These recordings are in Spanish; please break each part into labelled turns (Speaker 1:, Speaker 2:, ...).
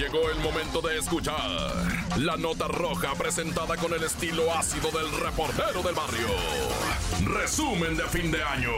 Speaker 1: Llegó el momento de escuchar la nota roja presentada con el estilo ácido del reportero del barrio. Resumen de fin de año.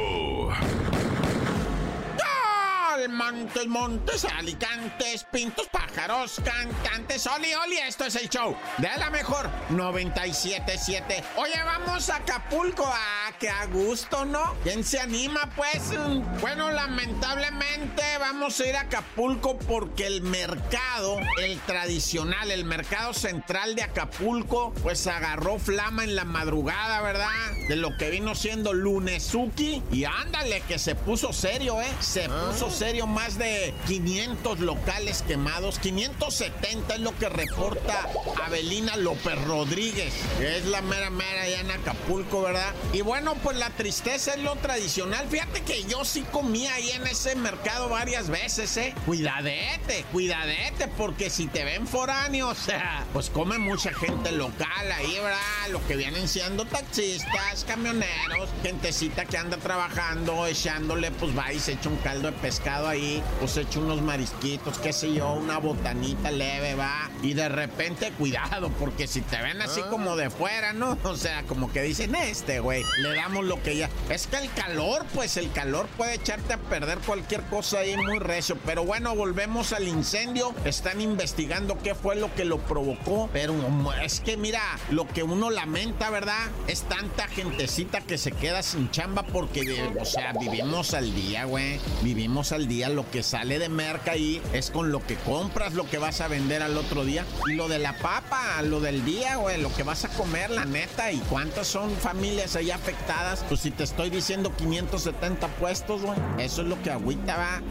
Speaker 2: Montes, Montes, Alicantes, Pintos, Pájaros, Cantantes, Oli, Oli, esto es el show de la mejor 977. Oye, vamos a Acapulco, ah, que a gusto, ¿no? ¿Quién se anima, pues? Bueno, lamentablemente vamos a ir a Acapulco porque el mercado, el tradicional, el mercado central de Acapulco, pues agarró flama en la madrugada, ¿verdad? De lo que vino siendo Lunesuki. Y ándale, que se puso serio, ¿eh? Se puso serio más de 500 locales quemados, 570 es lo que reporta Abelina López Rodríguez, que es la mera mera allá en Acapulco, ¿verdad? Y bueno, pues la tristeza es lo tradicional. Fíjate que yo sí comí ahí en ese mercado varias veces, ¿eh? Cuidadete, cuidadete, porque si te ven foráneos, pues come mucha gente local ahí, ¿verdad? Lo que vienen siendo taxistas, camioneros, gentecita que anda trabajando, echándole, pues va y se echa un caldo de pescado ahí, pues hecho unos marisquitos, qué sé yo, una botanita leve, va. Y de repente, cuidado, porque si te ven así ah. como de fuera, ¿no? O sea, como que dicen, este, güey, le damos lo que ya. Es que el calor, pues el calor puede echarte a perder cualquier cosa ahí muy recio. Pero bueno, volvemos al incendio. Están investigando qué fue lo que lo provocó. Pero es que mira, lo que uno lamenta, ¿verdad? Es tanta gentecita que se queda sin chamba porque, o sea, vivimos al día, güey. Vivimos al día, lo que sale de merca ahí es con lo que compras, lo que vas a vender al otro día. Y lo de la papa, lo del día, güey, lo que vas a comer, la neta. ¿Y cuántas son familias ahí afectadas? Pues si te estoy diciendo 570 puestos, güey. Eso es lo que agüita va.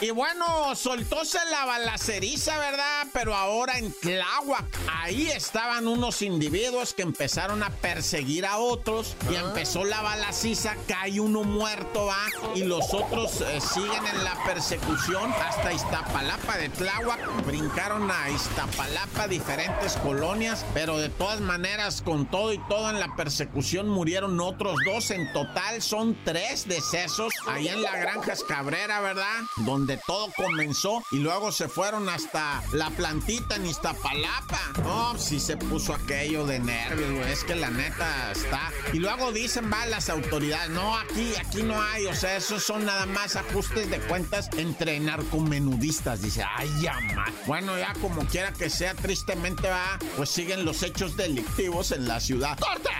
Speaker 2: Y bueno, soltóse la balaceriza, ¿verdad? Pero ahora en Tláhuac, ahí estaban unos individuos que empezaron a perseguir a otros y ah. empezó la balaciza, cae uno muerto, ¿va? Y los otros eh, siguen en la persecución hasta Iztapalapa de Tláhuac. Brincaron a Iztapalapa, diferentes colonias, pero de todas maneras, con todo y todo en la persecución murieron otros dos. En total son tres decesos ahí en la Granja Cabrera, ¿verdad? Donde todo comenzó y luego se fueron hasta la plantita en Iztapalapa. No, sí se puso aquello de nervios, güey. Es que la neta está. Y luego dicen, va, las autoridades, no, aquí, aquí no hay. O sea, esos son nada más ajustes de cuentas entre narcomenudistas. Dice, ay, ya, Bueno, ya como quiera que sea, tristemente va, pues siguen los hechos delictivos en la ciudad. ¡Corta!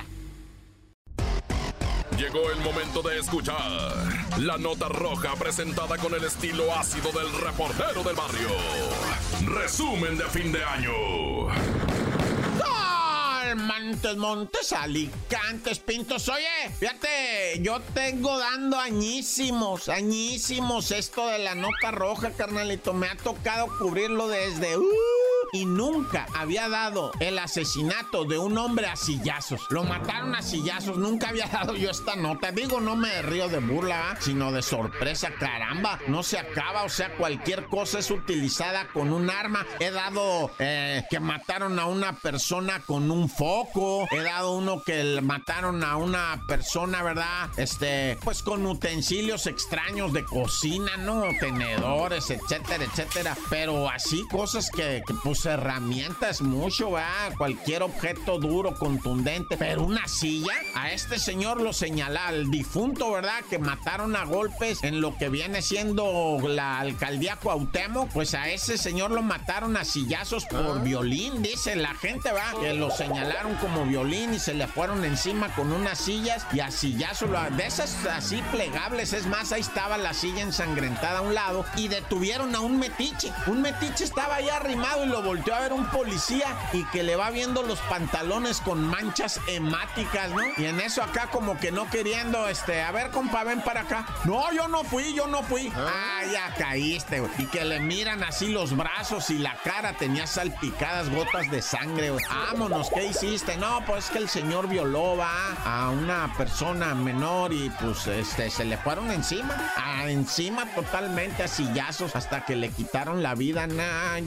Speaker 1: Llegó el momento de escuchar la nota roja presentada con el estilo ácido del reportero del barrio. Resumen de fin de año.
Speaker 2: Montes, Montes, Alicantes, Pintos. Oye, fíjate, yo tengo dando añísimos, añísimos esto de la nota roja, carnalito. Me ha tocado cubrirlo desde... Uh, y nunca había dado el asesinato de un hombre a sillazos. Lo mataron a sillazos. Nunca había dado yo esta nota. Digo, no me río de burla, sino de sorpresa. Caramba, no se acaba. O sea, cualquier cosa es utilizada con un arma. He dado eh, que mataron a una persona con un foco. He dado uno que mataron a una persona, ¿verdad? Este, pues con utensilios extraños de cocina, ¿no? Tenedores, etcétera, etcétera. Pero así cosas que, que pues herramientas mucho, va, cualquier objeto duro, contundente, pero una silla, a este señor lo señala, al difunto, ¿verdad? Que mataron a golpes en lo que viene siendo la alcaldía Cuauhtémoc, pues a ese señor lo mataron a sillazos por ah. violín, dice la gente, va, que lo señalaron como violín y se le fueron encima con unas sillas y a sillazo, de esas así plegables, es más, ahí estaba la silla ensangrentada a un lado y detuvieron a un metiche, un metiche estaba ahí arrimado y lo volteó a ver un policía y que le va viendo los pantalones con manchas hemáticas, ¿no? Y en eso acá como que no queriendo, este, a ver, compa, ven para acá. No, yo no fui, yo no fui. Ah, ya caíste, güey. Y que le miran así los brazos y la cara tenía salpicadas gotas de sangre, güey. Vámonos, ¿qué hiciste? No, pues que el señor violó, va, a una persona menor y pues, este, se le fueron encima. A, encima totalmente a sillazos hasta que le quitaron la vida, nah,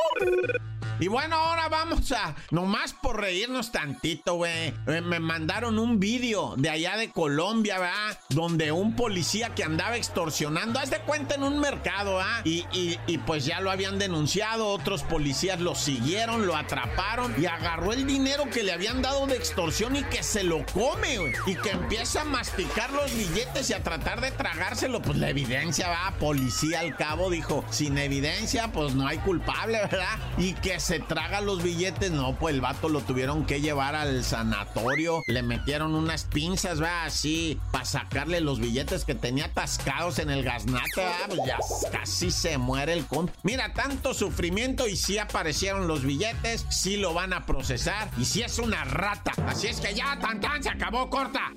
Speaker 2: Oh! Y bueno, ahora vamos a, nomás por reírnos tantito, güey. Eh, me mandaron un vídeo de allá de Colombia, ¿verdad? Donde un policía que andaba extorsionando, haz de cuenta en un mercado, ¿ah? Y, y, pues ya lo habían denunciado, otros policías lo siguieron, lo atraparon y agarró el dinero que le habían dado de extorsión y que se lo come, güey. Y que empieza a masticar los billetes y a tratar de tragárselo. Pues la evidencia, va, policía al cabo dijo, sin evidencia, pues no hay culpable, ¿verdad? Y que se traga los billetes, no, pues el vato lo tuvieron que llevar al sanatorio, le metieron unas pinzas, va, así, para sacarle los billetes que tenía atascados en el gaznate, pues ya casi se muere el con. Mira, tanto sufrimiento y si aparecieron los billetes, sí lo van a procesar y si es una rata. Así es que ya, tan tan, se acabó, corta.